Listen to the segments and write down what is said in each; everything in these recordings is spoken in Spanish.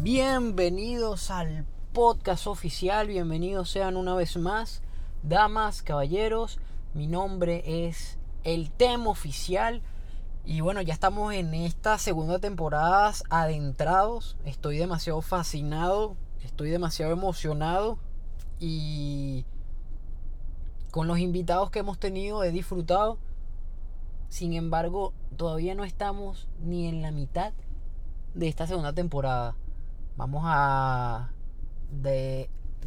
Bienvenidos al podcast oficial, bienvenidos sean una vez más, damas, caballeros, mi nombre es El Tema Oficial y bueno, ya estamos en esta segunda temporada adentrados, estoy demasiado fascinado, estoy demasiado emocionado y con los invitados que hemos tenido he disfrutado, sin embargo todavía no estamos ni en la mitad de esta segunda temporada vamos a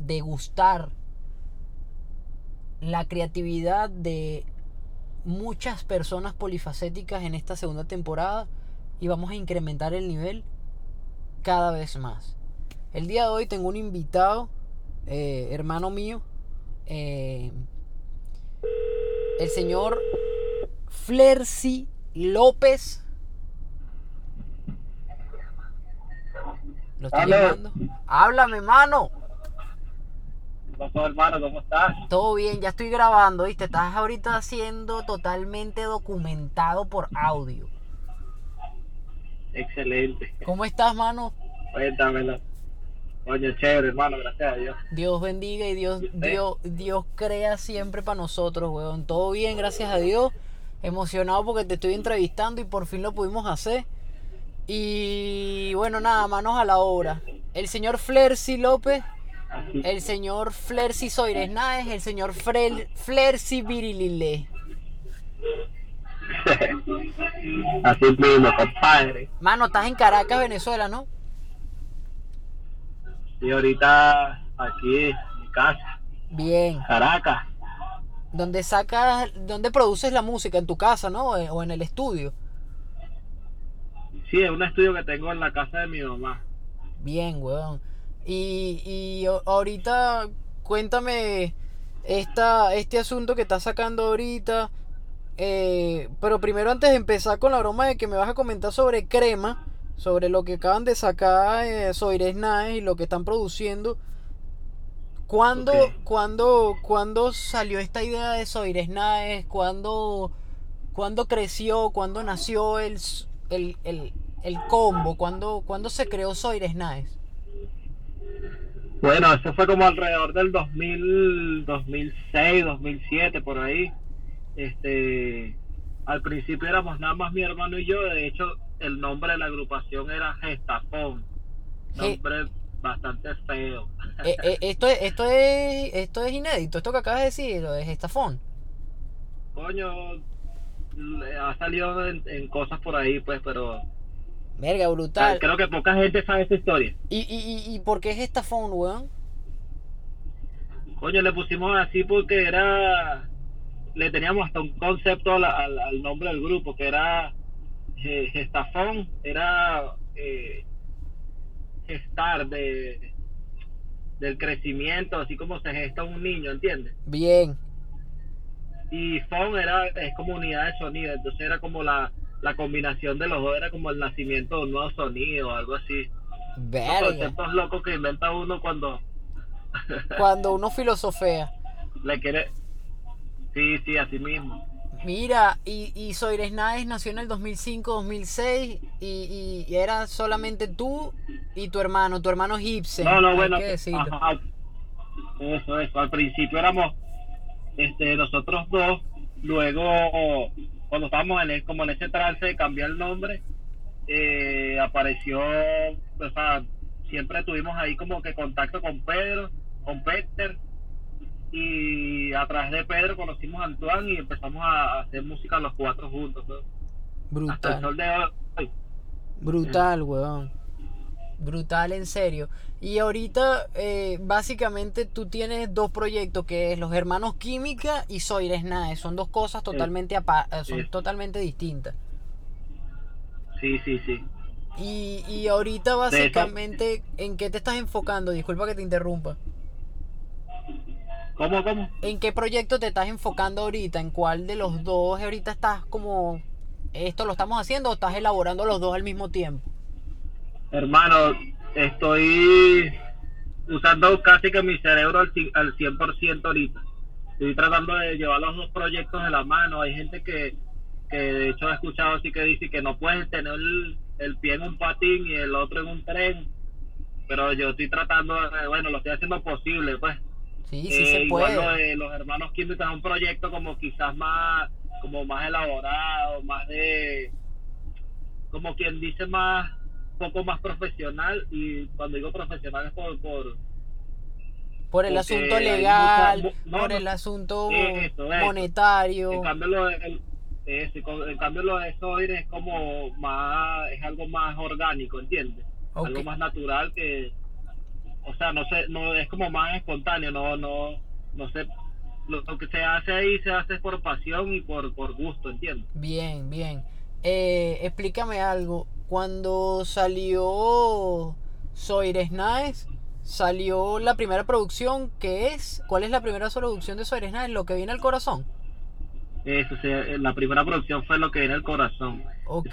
degustar la creatividad de muchas personas polifacéticas en esta segunda temporada y vamos a incrementar el nivel cada vez más. El día de hoy tengo un invitado, eh, hermano mío, eh, el señor Flercy López Lo estoy llamando. Háblame, mano. ¿Qué pasó, hermano? ¿Cómo estás? Todo bien, ya estoy grabando, ¿viste? Estás ahorita siendo totalmente documentado por audio. Excelente. ¿Cómo estás, mano? Cuéntamelo. Coño, chévere, hermano, gracias a Dios. Dios bendiga y Dios, Dios, Dios crea siempre para nosotros, weón. Todo bien, gracias a Dios. Emocionado porque te estoy entrevistando y por fin lo pudimos hacer. Y bueno, nada, manos a la obra. El señor Flercy López, el señor Flercy Soires Naes, el señor Flercy Virilile. Así mismo, compadre. Mano, estás en Caracas, Venezuela, ¿no? Y ahorita aquí en mi casa. Bien. Caracas. ¿Dónde sacas, dónde produces la música? ¿En tu casa, no? ¿O en el estudio? Sí, es un estudio que tengo en la casa de mi mamá. Bien, weón. Y, y ahorita, cuéntame esta, este asunto que estás sacando ahorita. Eh, pero primero, antes de empezar con la broma de que me vas a comentar sobre crema, sobre lo que acaban de sacar eh, Soires Naes y lo que están produciendo. ¿Cuándo, ¿cuándo, salió esta idea de Soires Naes? ¿Cuándo, ¿Cuándo creció? ¿Cuándo nació el, el, el combo? ¿Cuándo, cuando se creó Soires Naes? Bueno, eso fue como alrededor del 2000, 2006, 2007, por ahí. Este, al principio éramos nada más mi hermano y yo. De hecho, el nombre de la agrupación era Gestafón. Nombre bastante feo. Eh, eh, esto, es, esto, es, esto es inédito, esto que acabas de decir, lo de Gestafón. Coño, ha salido en cosas por ahí, pues, pero Verga, brutal. Creo que poca gente sabe esta historia. ¿Y, y, y, por qué es esta phone, weón? Coño, le pusimos así porque era. Le teníamos hasta un concepto al, al, nombre del grupo, que era. Eh, gestafón, era. Eh, gestar de del crecimiento, así como se gesta un niño, ¿entiendes? Bien. Y phone era es como unidad de sonido, entonces era como la la combinación de los dos era como el nacimiento de un nuevo sonido, algo así. Verga. conceptos locos que inventa uno cuando. cuando uno filosofea. Le quiere. Sí, sí, así mismo. Mira, y, y Soires Naes nació en el 2005-2006 y, y, era solamente tú y tu hermano, tu hermano Gibson. No, no, bueno. eso, eso. Al principio éramos este, nosotros dos, luego cuando estábamos en como en ese trance de cambiar el nombre, eh, apareció, o sea, siempre tuvimos ahí como que contacto con Pedro, con Peter, y a través de Pedro conocimos a Antoine y empezamos a hacer música los cuatro juntos. Brutal. Brutal, weón. Brutal, en serio. Y ahorita, eh, básicamente, tú tienes dos proyectos, que es Los Hermanos Química y Soires Nae. Son dos cosas totalmente, eh, son totalmente distintas. Sí, sí, sí. Y, y ahorita, básicamente, ¿en qué te estás enfocando? Disculpa que te interrumpa. ¿Cómo, cómo? ¿En qué proyecto te estás enfocando ahorita? ¿En cuál de los dos ahorita estás como... ¿Esto lo estamos haciendo o estás elaborando los dos al mismo tiempo? Hermano, estoy usando casi que mi cerebro al, al 100% ahorita. estoy tratando de llevar los dos proyectos de la mano. Hay gente que, que de hecho he escuchado así que dice que no puedes tener el, el pie en un patín y el otro en un tren. Pero yo estoy tratando, de, bueno, lo estoy haciendo posible, pues. Sí, sí Eh, se igual lo puede. de los hermanos químicos es un proyecto como quizás más como más elaborado más de como quien dice más poco más profesional y cuando digo profesional es por, por Por el porque asunto legal, mucha- no, por el asunto eso, eso. monetario. en cambio lo de, el- con- en cambio lo de Soir es como más es algo más orgánico ¿entiendes? Algo más natural que o sea no sé no es como más espontáneo no no no sé lo, que se hace ahí se hace por pasión y por por gusto ¿entiendes? Bien, bien. Eh, explícame algo. Cuando salió Soires Nice, salió la primera producción que es. ¿Cuál es la primera producción de Soires Nice? Lo que viene al corazón. Eso se- la primera producción fue lo que viene el corazón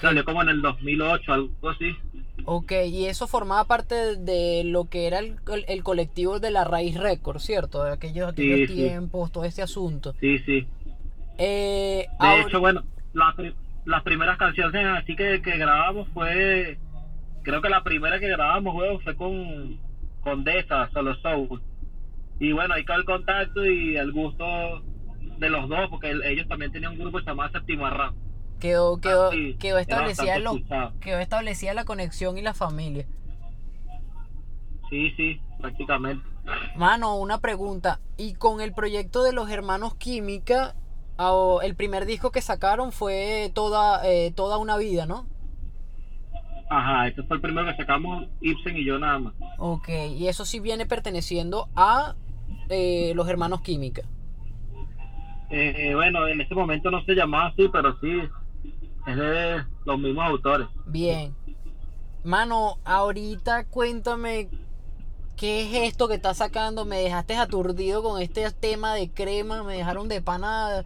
salió como en el 2008 algo así ok. Y eso formaba parte de lo que era el, el colectivo de la Raíz Record, ¿cierto? De aquellos, aquellos Sí, sí. tiempos, todo este asunto. sí sí Eh, De ahora- hecho, bueno, la las primeras canciones así que, que grabamos fue, creo que la primera que grabamos, fue con, con Deza, Solo Soul. Y bueno, ahí quedó el contacto y el gusto de los dos, porque el- ellos también tenían un grupo llamado Séptimo Arra. quedó, quedó, quedó establecida lo- quedó establecida la conexión y la familia. Sí, sí, prácticamente. Mano, una pregunta. Y con el proyecto de los hermanos Química, el primer disco que sacaron fue toda, eh, toda una vida, ¿no? Ajá, este fue el primero que sacamos, Ibsen y yo nada más. Ok, y eso sí viene perteneciendo a eh, los hermanos Química. Eh, bueno, en ese momento no se llamaba así, pero sí, es de los mismos autores. Bien. Mano, ahorita cuéntame qué es esto que estás sacando. Me dejaste aturdido con este tema de crema. Me dejaron de pana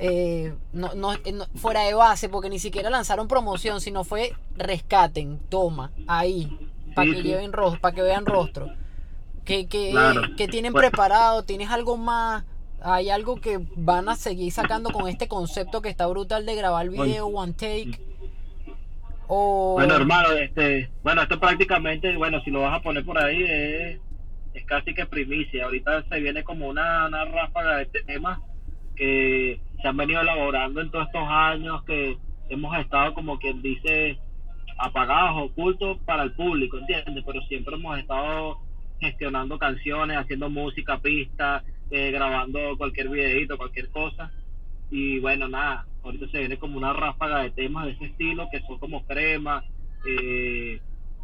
eh, no, no- eh, no- fuera de base porque ni siquiera lanzaron promoción, sino fue rescaten, toma, ahí, para Sí, que sí. lleven rostro, para que vean rostro. ¿Qué, qué, Claro. qué tienen preparado? ¿Tienes algo más? ¿Hay algo que van a seguir sacando con este concepto que está brutal de grabar video one take? O... Bueno, hermano, este, bueno, esto prácticamente, bueno, si lo vas a poner por ahí, es, es casi que primicia. Ahorita se viene como una, una ráfaga de temas que se han venido elaborando en todos estos años, que hemos estado como quien dice apagados, ocultos para el público, ¿entiendes? Pero siempre hemos estado gestionando canciones, haciendo música, pistas, eh, grabando cualquier videito, cualquier cosa. Y bueno, nada, ahorita se viene como una ráfaga de temas de ese estilo que son como crema. eh,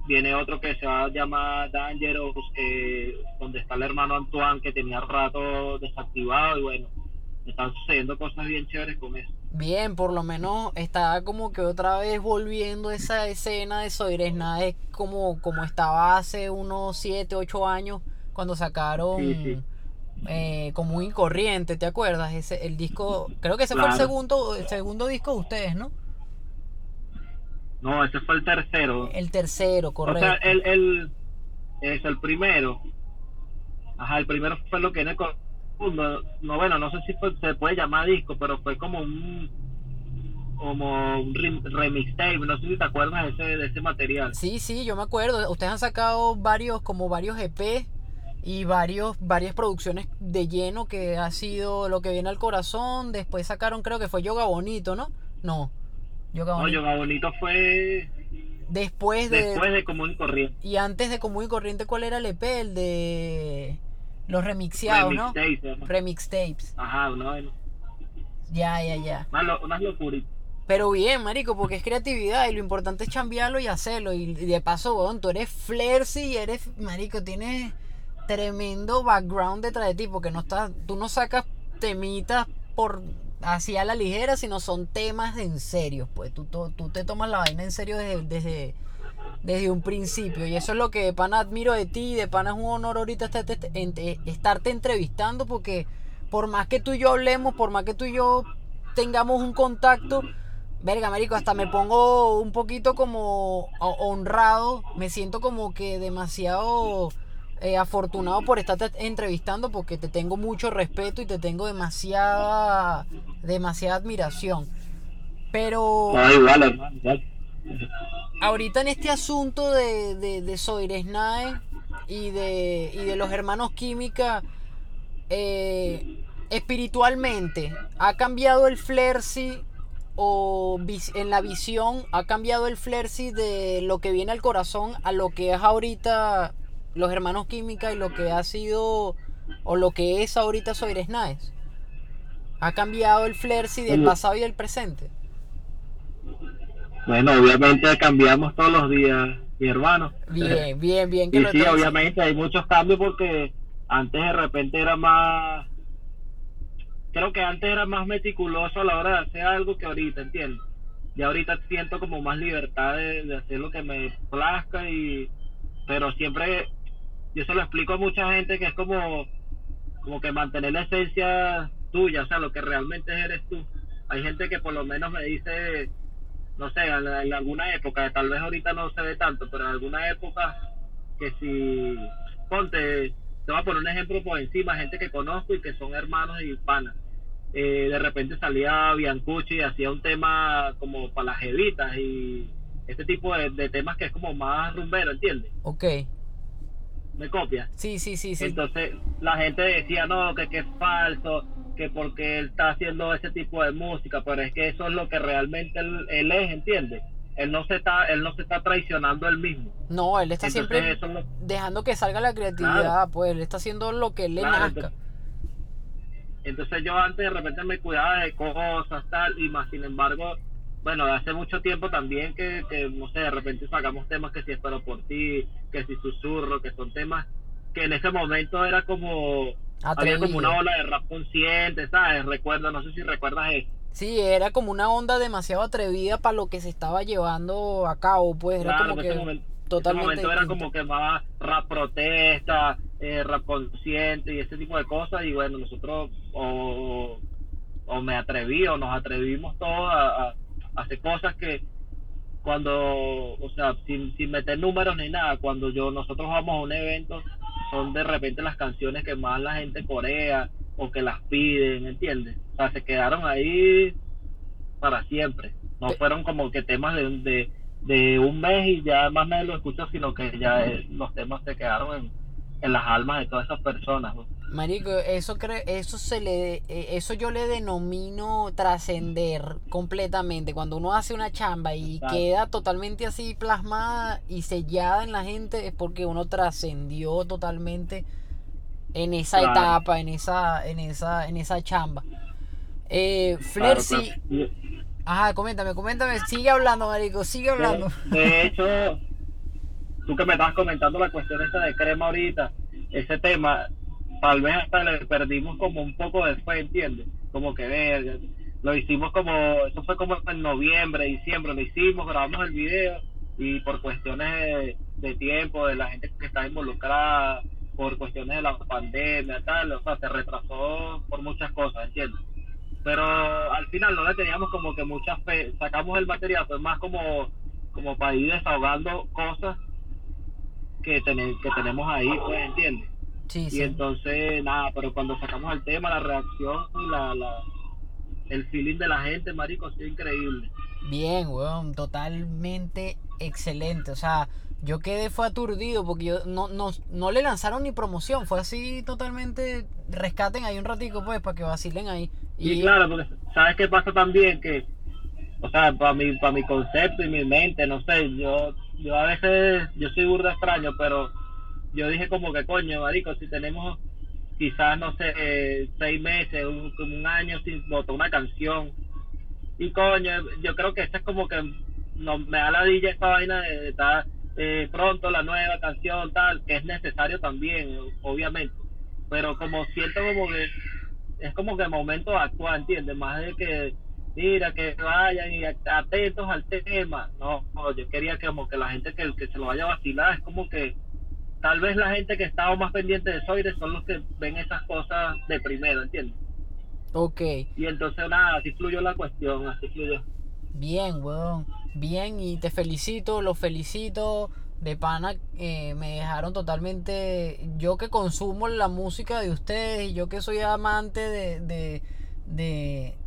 viene otro que se va a llamar Dangerous, que, donde está el hermano Antoine que tenía rato desactivado. Y bueno, están sucediendo cosas bien chéveres con eso. Bien, por lo menos está como que otra vez volviendo esa escena de Soires Nada como, como estaba hace unos 7, 8 años cuando sacaron Sí, sí. Eh, Común y Corriente, ¿te acuerdas? Ese, el disco, creo que ese fue el segundo, el segundo disco de ustedes, ¿no? No, ese fue el tercero. El tercero, correcto. O sea, el, el, es el primero. Ajá, el primero fue lo que en el segundo. No, bueno, no sé si fue- se puede llamar disco, pero fue como un como un rem- remix tape. No sé si te acuerdas de ese, de ese material. Sí, sí, yo me acuerdo. Ustedes han sacado varios, como varios EP y varios, varias producciones de lleno que ha sido lo que viene al corazón. Después sacaron, creo que fue Yoga Bonito, ¿no? No. Yoga No, Bonito. Yoga Bonito fue Después de. después de Común y Corriente. Y antes de Común y Corriente, ¿cuál era el EP? El de. Los remixeados, Remix ¿no? tape, se llama. Remix tapes. Ajá, una, Ya, ya, ya. una, lo- locuritas. Pero bien, marico, porque es creatividad y lo importante es chambearlo y hacerlo. Y, y de paso, weón, tú eres flercy y eres, marico, tienes tremendo background detrás de ti, porque no estás, tú no sacas temitas por así a la ligera, sino son temas en serio, pues tú, tú, tú te tomas la vaina en serio desde, desde, desde un principio. Y eso es lo que de pana admiro de ti, de pana es un honor ahorita estarte, ent- estarte entrevistando, porque por más que tú y yo hablemos, por más que tú y yo tengamos un contacto, verga, marico, hasta me pongo un poquito como ho- honrado, me siento como que demasiado eh, afortunado por estarte entrevistando porque te tengo mucho respeto y te tengo demasiada, demasiada admiración. Pero ahorita en este asunto de, de, de Soiresnae y de, y de los hermanos Química, eh, espiritualmente, ¿ha cambiado el Flersi o en la visión, ha cambiado el Flersi de lo que viene al corazón a lo que es ahorita los hermanos Química y lo que ha sido o lo que es ahorita Soiresnae? ¿Ha cambiado el Flersi del pasado y del presente? Bueno, obviamente cambiamos todos los días, mi hermano. Bien, bien, bien que Y lo sí, obviamente hay muchos cambios porque antes de repente era más... Creo que antes era más meticuloso a la hora de hacer algo que ahorita, ¿entiendes? Y ahorita siento como más libertad de, de hacer lo que me plazca y... Pero siempre... Yo se lo explico a mucha gente que es como... Como que mantener la esencia tuya, o sea, lo que realmente eres tú. Hay gente que por lo menos me dice no sé, en, alguna época, tal vez ahorita no se ve tanto, pero en alguna época que si, ponte, te voy a poner un ejemplo por encima, gente que conozco y que son hermanos y panas. Eh, de repente salía Biancucci y hacía un tema como para las jevitas y este tipo de, de temas que es como más rumbero, ¿entiendes? Ok. ¿Me copias? Sí, sí, sí, sí. Entonces la gente decía, no, que, que es falso, que porque él está haciendo ese tipo de música, pero es que eso es lo que realmente él, él es, ¿entiendes? Él no se está, él no se está traicionando él mismo. No, él está Entonces, siempre eso dejando que salga la creatividad, Claro. pues él está haciendo lo que le Claro, nazca. entonces- Entonces yo antes de repente me cuidaba de cosas, tal, y más sin embargo, bueno, hace mucho tiempo también que, que, no sé, de repente sacamos temas que si espero por ti, que si susurro, que son temas que en ese momento era como, había como una ola de rap consciente, ¿sabes? Recuerdo, no sé si recuerdas eso. Sí, era como una onda demasiado atrevida para lo que se estaba llevando a cabo, pues era Claro, como en ese que momento, totalmente ese momento era como que más rap protesta, eh, rap consciente y ese tipo de cosas y bueno, nosotros o, o me atreví o nos atrevimos todos a, a- a hacer cosas que cuando, o sea, sin, sin meter números ni nada, cuando yo nosotros vamos a un evento, son de repente las canciones que más la gente corea o que las piden, ¿entiendes? O sea, se quedaron ahí para siempre. No Pe- fueron como que temas de, de, de un mes y ya más nadie lo escuchó, sino que ya eh, los temas se quedaron en, en las almas de todas esas personas. ¿no? Marico, eso cre- eso se le eh, eso yo le denomino trascender completamente. Cuando uno hace una chamba y queda totalmente así plasmada y sellada en la gente es porque uno trascendió totalmente en esa Claro. etapa, en esa en esa en esa chamba. Eh, Claro, Flersi, claro. Ajá, coméntame, coméntame, sigue hablando, marico, sigue hablando. De, de hecho, tú que me estabas comentando la cuestión esta de crema ahorita, ese tema, tal vez hasta le perdimos como un poco de fe, ¿entiendes? Como que verga, lo hicimos como, eso fue como en noviembre, diciembre, lo hicimos, grabamos el video y por cuestiones de, tiempo, de la gente que está involucrada, por cuestiones de la pandemia, tal, o sea, se retrasó por muchas cosas, ¿entiendes? pero al final no le teníamos como que mucha fe, sacamos el material, fue más como, como para ir desahogando cosas que, tene- que tenemos ahí, pues, ¿entiendes? Sí, Y sí. entonces, nada, pero cuando sacamos el tema, la reacción y la, la, el feeling de la gente, marico, ha sido increíble. Bien, weón, totalmente excelente. O sea, yo quedé fue aturdido porque yo no, no, no le lanzaron ni promoción, fue así totalmente rescaten ahí un ratico pues para que vacilen ahí. Y, claro, porque ¿sabes qué pasa también? Que, o sea, para mi, para mi concepto y mi mente, no sé, yo, yo a veces, yo soy burda extraño, pero yo dije como que coño, marico, si tenemos quizás, no sé, seis meses, un, un año sin botar una canción, y coño, yo creo que esta es como que no, me da la dilla esta vaina de, estar eh, pronto la nueva canción, tal, que es necesario también, obviamente, pero como siento como que es como que el momento de actuar, ¿entiendes? Más de que, mira, que vayan y atentos al tema. No, no, yo quería que como que la gente que, que se lo vaya a vacilar, es como que tal vez la gente que estaba más pendiente de Soire son los que ven esas cosas de primero, ¿entiendes? Ok, Y entonces nada, así fluyó la cuestión, así fluyó. bien, weón. Bien, y te felicito, los felicito. de pana eh, me dejaron totalmente. Yo que consumo la música de ustedes y yo que soy amante de, de, de,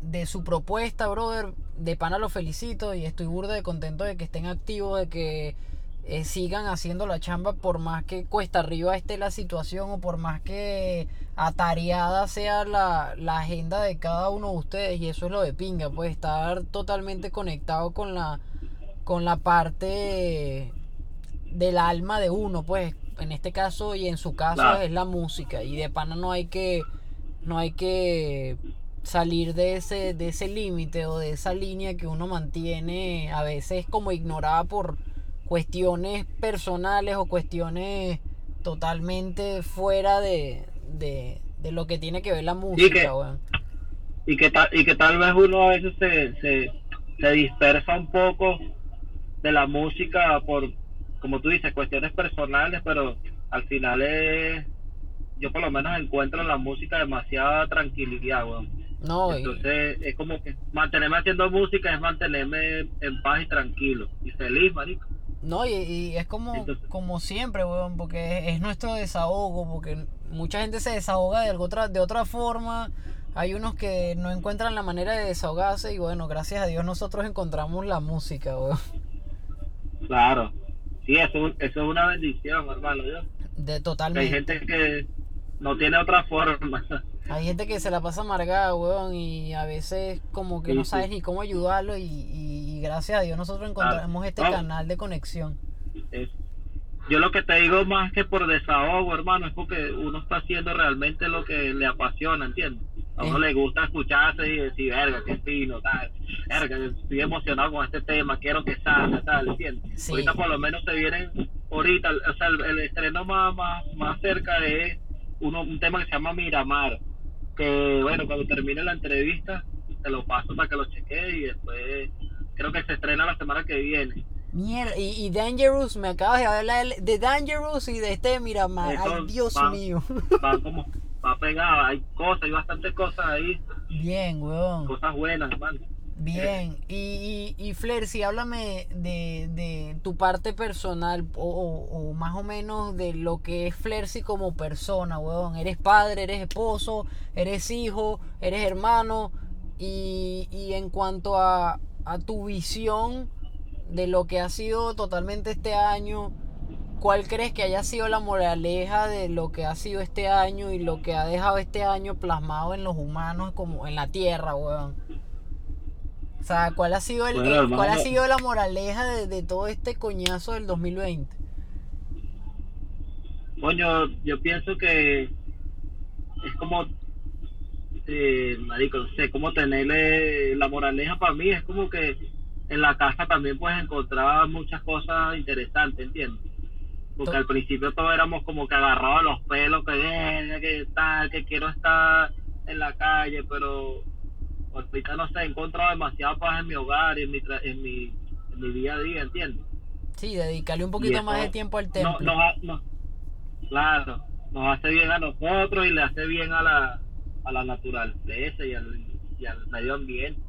de su propuesta, brother. De pana lo felicito y estoy burda de contento de que estén activos, de que eh, sigan haciendo la chamba por más que cuesta arriba esté la situación o por más que atareada sea la, la agenda de cada uno de ustedes y eso es lo de pinga, pues estar totalmente conectado con la con la parte del alma de uno, pues en este caso y en su caso es la música y de pana no hay que no hay que salir de ese de ese límite o de esa línea que uno mantiene a veces como ignorada por cuestiones personales o cuestiones totalmente fuera de, de, de lo que tiene que ver la música, que- weón. y que tal y que tal vez uno a veces se, se, se dispersa un poco de la música por como tú dices cuestiones personales pero al final es yo por lo menos encuentro en la música demasiada tranquilidad weón. No, y- entonces es como que mantenerme haciendo música es mantenerme en paz y tranquilo y feliz marico No, y, y es como, Entonces- como siempre, weón, porque es, es nuestro desahogo, porque mucha gente se desahoga de, algo otra, de otra forma. Hay unos que no encuentran la manera de desahogarse y bueno, gracias a Dios nosotros encontramos la música, weón. claro sí eso, eso es una bendición hermano yo De Que hay totalmente. gente que no tiene otra forma Hay gente que se la pasa amargada, weón, y a veces como que Sí, no sí. sabes ni cómo ayudarlo y, y- y gracias a Dios nosotros encontramos este canal de conexión. Es- yo lo que te digo más que por desahogo, hermano, es porque uno está haciendo realmente lo que le apasiona, ¿entiendes? A uno Eh. le gusta escucharse y decir, verga, qué fino, tal, verga, estoy emocionado con este tema, quiero que salga, tal, ¿entiendes? Sí. Ahorita por lo menos se vienen, ahorita, o sea, el, el estreno más, más, más cerca es uno, un tema que se llama Miramar, que bueno, cuando termine la entrevista, te lo paso para que lo chequees y después creo que se estrena la semana que viene. Mierda, y, y Dangerous, me acabas de hablar de Dangerous y de este Miramar. Ay, Eso Dios va. mío. va como va pegada, hay cosas, hay bastantes cosas ahí, Bien, weón. cosas buenas, hermano. Bien. Y, y, y háblame de, de tu parte personal o, o- más o menos de lo que es Flersi como persona, weón. Eres padre, eres esposo, eres hijo, eres hermano. Y, y en cuanto a, a tu visión de lo que ha sido totalmente este año, ¿cuál crees que haya sido la moraleja de lo que ha sido este año y lo que ha dejado este año plasmado en los humanos como en la tierra, weón? O sea, ¿cuál ha sido el, Bueno, cuál ha sido la moraleja de, de todo este coñazo del 2020? Coño, yo pienso que es como, eh, marico, no sé, como tenerle la moraleja para mí, es como que en la casa también puedes encontrar muchas cosas interesantes, ¿entiendes? Porque al principio todos éramos como que agarrados a los pelos, que, "Eh, que tal, que quiero estar en la calle, pero ahorita no sé, he encontrado demasiada paz en mi hogar y en mi, tra- en mi, en mi día a día, ¿entiendes? Sí, dedicarle un poquito eso más de tiempo al templo. claro, nos hace bien a nosotros y le hace bien a la, a la naturaleza y al, y al medio ambiente.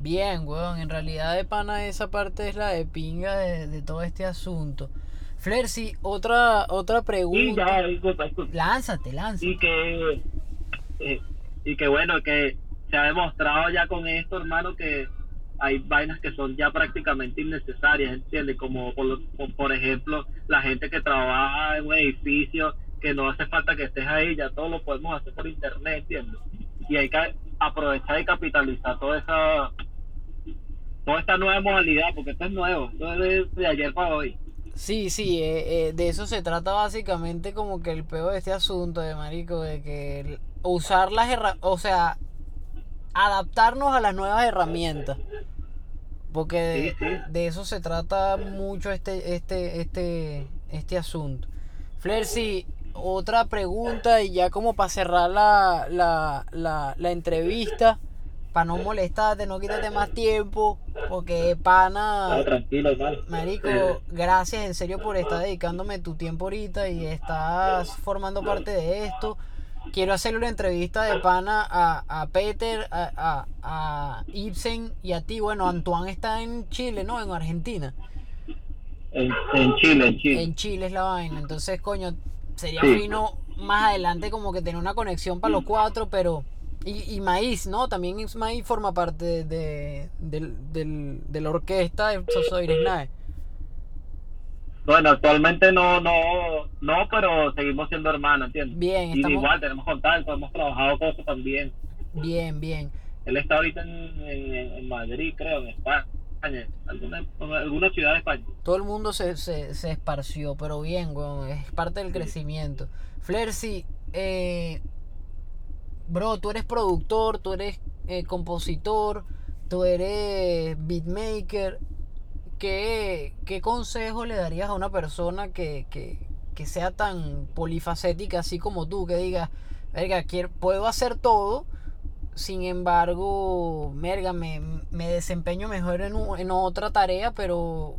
Bien, weón, en realidad de pana esa parte es la de pinga de, de todo este asunto. Flersi, otra, otra pregunta. ya, disculpa, disculpa. Lánzate, lánzate. y que eh, y que bueno que se ha demostrado ya con esto hermano que hay vainas que son ya prácticamente innecesarias ¿entiendes? como por, por, ejemplo la gente que trabaja en un edificio que no hace falta que estés ahí ya todo lo podemos hacer por internet ¿entiendes? y hay que aprovechar y capitalizar toda esa toda esta nueva modalidad porque esto es nuevo esto es de, ayer para hoy Sí, sí, eh, eh, de eso se trata básicamente como que el peor de este asunto de marico, de que usar las herramientas, o sea, adaptarnos a las nuevas herramientas. Porque de, eso se trata mucho este, este, este, este asunto. Flersi, otra pregunta y ya como para cerrar la, la, la, la entrevista, para no molestarte, no quitarte más tiempo, porque pana... Tranquilo hermano Marico, gracias en serio por estar dedicándome tu tiempo ahorita y estás formando parte de esto. Quiero hacerle una entrevista de pana a, a Peter, a, a, a Ibsen y a ti. Bueno, Antoine está en Chile, ¿no? En Argentina. En, en Chile, en Chile. En Chile es la vaina. Entonces, coño, sería Sí. fino más adelante como que tener una conexión para los cuatro, pero... Y, y Maíz, ¿no? También Maíz forma parte de, de, del- del- de la orquesta de Sosoires Nae. Bueno, actualmente no, no, no, pero seguimos siendo hermanos, ¿entiendes? Bien, Y estamos- igual tenemos contacto, hemos trabajado cosas también. Bien, bien. Él está ahorita en, en, en Madrid, creo, en España, alguna, alguna ciudad de España. Todo el mundo se, se, se esparció, pero bien, weón, es parte del Sí. crecimiento. Flercy, eh, bro, tú eres productor, tú eres eh, compositor, tú eres beatmaker. ¿Qué, qué consejo le darías a una persona que, que, que sea tan polifacética así como tú? Que diga, verga, quiero, puedo hacer todo, sin embargo, merga, me, me desempeño mejor en, en otra tarea, pero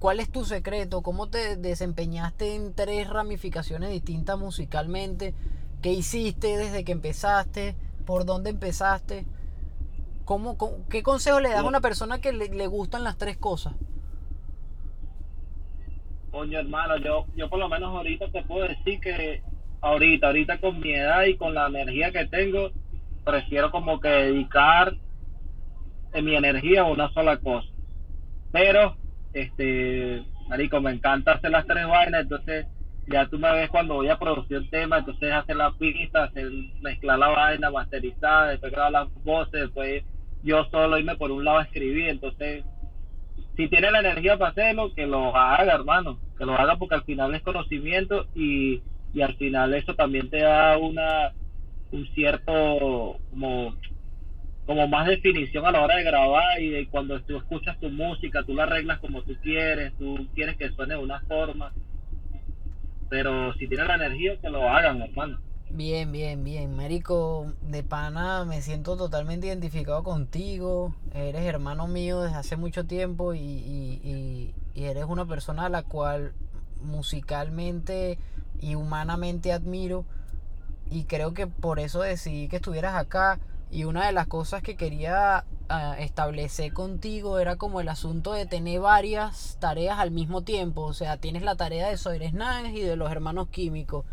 ¿cuál es tu secreto? ¿Cómo te desempeñaste en tres ramificaciones distintas musicalmente? ¿Qué hiciste desde que empezaste? ¿Por dónde empezaste? ¿Cómo, cómo- qué consejo le das a una persona que le, le gustan las tres cosas? Coño, hermano, yo, yo por lo menos ahorita te puedo decir que ahorita, ahorita con mi edad y con la energía que tengo, prefiero como que dedicar mi energía a una sola cosa. Pero, este, marico, me encanta hacer las tres vainas, entonces ya tú me ves cuando voy a producir el tema, entonces hacer la pista, hacer, mezclar la vaina, masterizar, después grabar las voces, después yo solo irme por un lado a escribir, entonces si tiene la energía para hacerlo, que lo haga, hermano, que lo haga porque al final es conocimiento y, y al final eso también te da una un cierto como como más definición a la hora de grabar y de cuando tú escuchas tu música, tú la arreglas como tú quieres, tú quieres que suene de una forma, pero si tiene la energía, que lo hagan, hermano. Bien, bien, bien. Marico, de pana me siento totalmente identificado contigo. Eres hermano mío desde hace mucho tiempo y, y- y- y eres una persona a la cual musicalmente y humanamente admiro. Y creo que por eso decidí que estuvieras acá. Y una de las cosas que quería ah, establecer contigo era como el asunto de tener varias tareas al mismo tiempo. O sea, tienes la tarea de Soires Naes y de los hermanos químicos.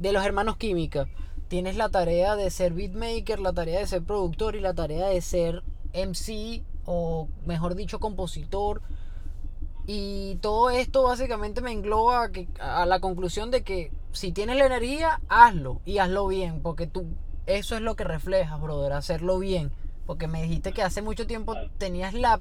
De los hermanos química. Tienes la tarea de ser beatmaker, la tarea de ser productor y la tarea de ser MC o mejor dicho compositor. Y todo esto básicamente me engloba a, que, a la conclusión de que si tienes la energía, hazlo y hazlo bien, porque tú eso es lo que reflejas, brother, hacerlo bien. Porque me dijiste que hace mucho tiempo tenías la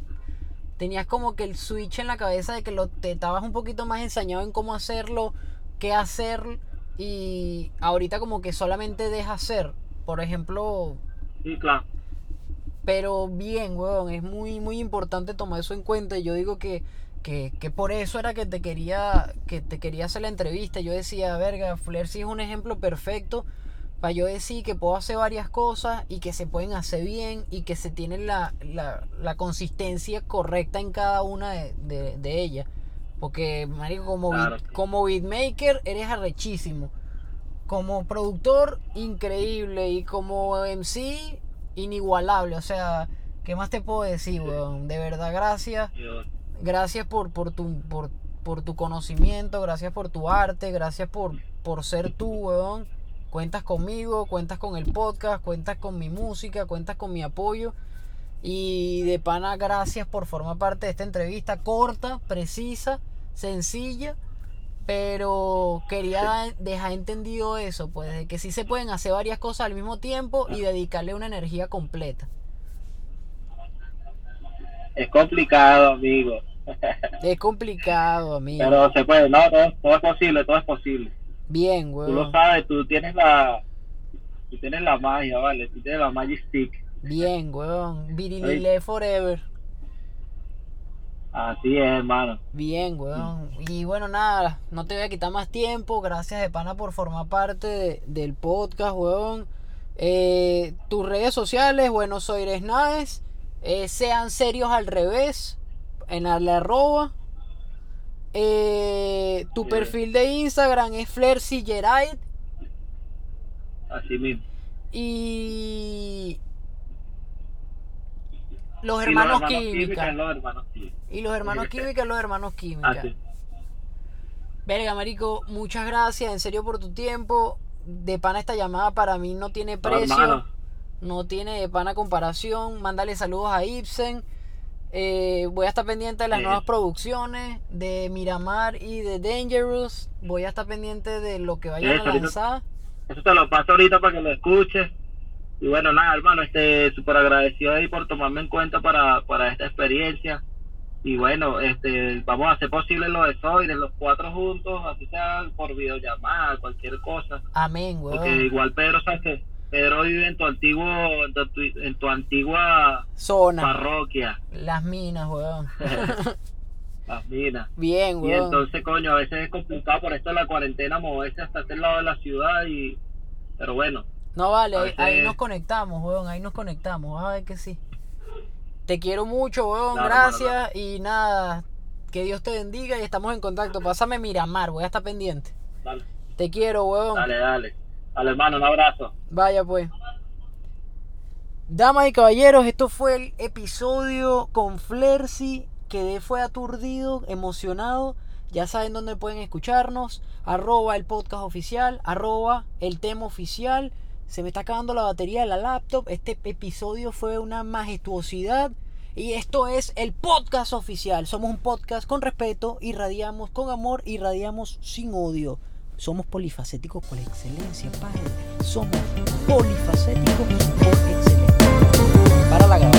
tenías como que el switch en la cabeza de que lo te estabas un poquito más ensañado en cómo hacerlo, qué hacer y ahorita como que solamente deja hacer. Por ejemplo, Sí, claro. pero bien, weón, es muy, muy importante tomar eso en cuenta. Y yo digo que, que, que por eso era que te quería, que te quería hacer la entrevista. Yo decía, verga, Flair sí es un ejemplo perfecto para yo decir que puedo hacer varias cosas y que se pueden hacer bien y que se tiene la, la, la consistencia correcta en cada una de, de, de ellas. Porque, marico, como, Claro, beat- sí. como beatmaker eres arrechísimo. Como productor, increíble. Y como MC, inigualable. O sea, ¿qué más te puedo decir, weón? De verdad, gracias. Gracias por, por, tu, por, por tu conocimiento, gracias por tu arte, gracias por, por ser tú, weón. Cuentas conmigo, cuentas con el podcast, cuentas con mi música, cuentas con mi apoyo. Y de pana, gracias por formar parte de esta entrevista corta, precisa, sencilla. Pero quería dejar entendido eso, pues, de que sí se pueden hacer varias cosas al mismo tiempo y dedicarle una energía completa. Es complicado, amigo. Es complicado, amigo. Pero se puede, no, todo, todo es posible, todo es posible. Bien, Tú lo sabes, tú tienes la, tú tienes la magia, vale, tú tienes la magic stick. Bien, weón. Virilile forever. Así es, hermano. Bien, weón. Y bueno, nada, no te voy a quitar más tiempo. Gracias de pana por formar parte de- del podcast, weón. Eh, tus redes sociales, bueno, soy Naes. Eh, sean serios al revés. En la, arroba. Eh, tu Sí. perfil de Instagram es Flercy Geraid. Así mismo. Y. Los hermanos química química. es los hermanos química. Y los hermanos química, los hermanos química. Así. Verga, marico, muchas gracias en serio por tu tiempo. De pana esta llamada para mí no tiene precio. hermano. No tiene de pana comparación. Mándale saludos a Ibsen. Eh, voy a estar pendiente de las Sí. nuevas producciones de Miramar y de Dangerous. Voy a estar pendiente de lo que vayan Eso, a ahorita- lanzar. Eso te lo paso ahorita para que lo escuches. Y bueno, nada, hermano, este, súper agradecido ahí por tomarme en cuenta para, para esta experiencia. Y bueno, este, vamos a hacer posible lo de Soy, de los cuatro juntos, así sea por videollamada, cualquier cosa. Amén, Porque weón. igual Pedro, sabes que Pedro vive en tu antiguo, en tu, en tu antigua Zona. parroquia, Las minas, weón. las minas. Bien, Y weón. entonces, coño, a veces es complicado por esto de la cuarentena moverse hasta este lado de la ciudad y... Pero bueno, No vale, ahí, nos conectamos, weón, ahí nos conectamos, vas a ver que sí. Te quiero mucho, weón, Claro, gracias y nada, que Dios te bendiga y estamos en contacto. Pásame Miramar, voy a estar pendiente. dale, Te quiero, weón. dale, dale. Dale, hermano, un abrazo. Vaya pues. Damas y caballeros, esto fue el episodio con Flercy. Quedé fue aturdido, emocionado. Ya saben dónde pueden escucharnos. Arroba el podcast oficial. Arroba el tema oficial. Se me está acabando la batería de la laptop. Este episodio fue una majestuosidad. Y esto es el podcast oficial. Somos un podcast con respeto, irradiamos con amor, irradiamos sin odio. Somos polifacéticos por excelencia, padre. Somos polifacéticos por excelencia. Para la grabación.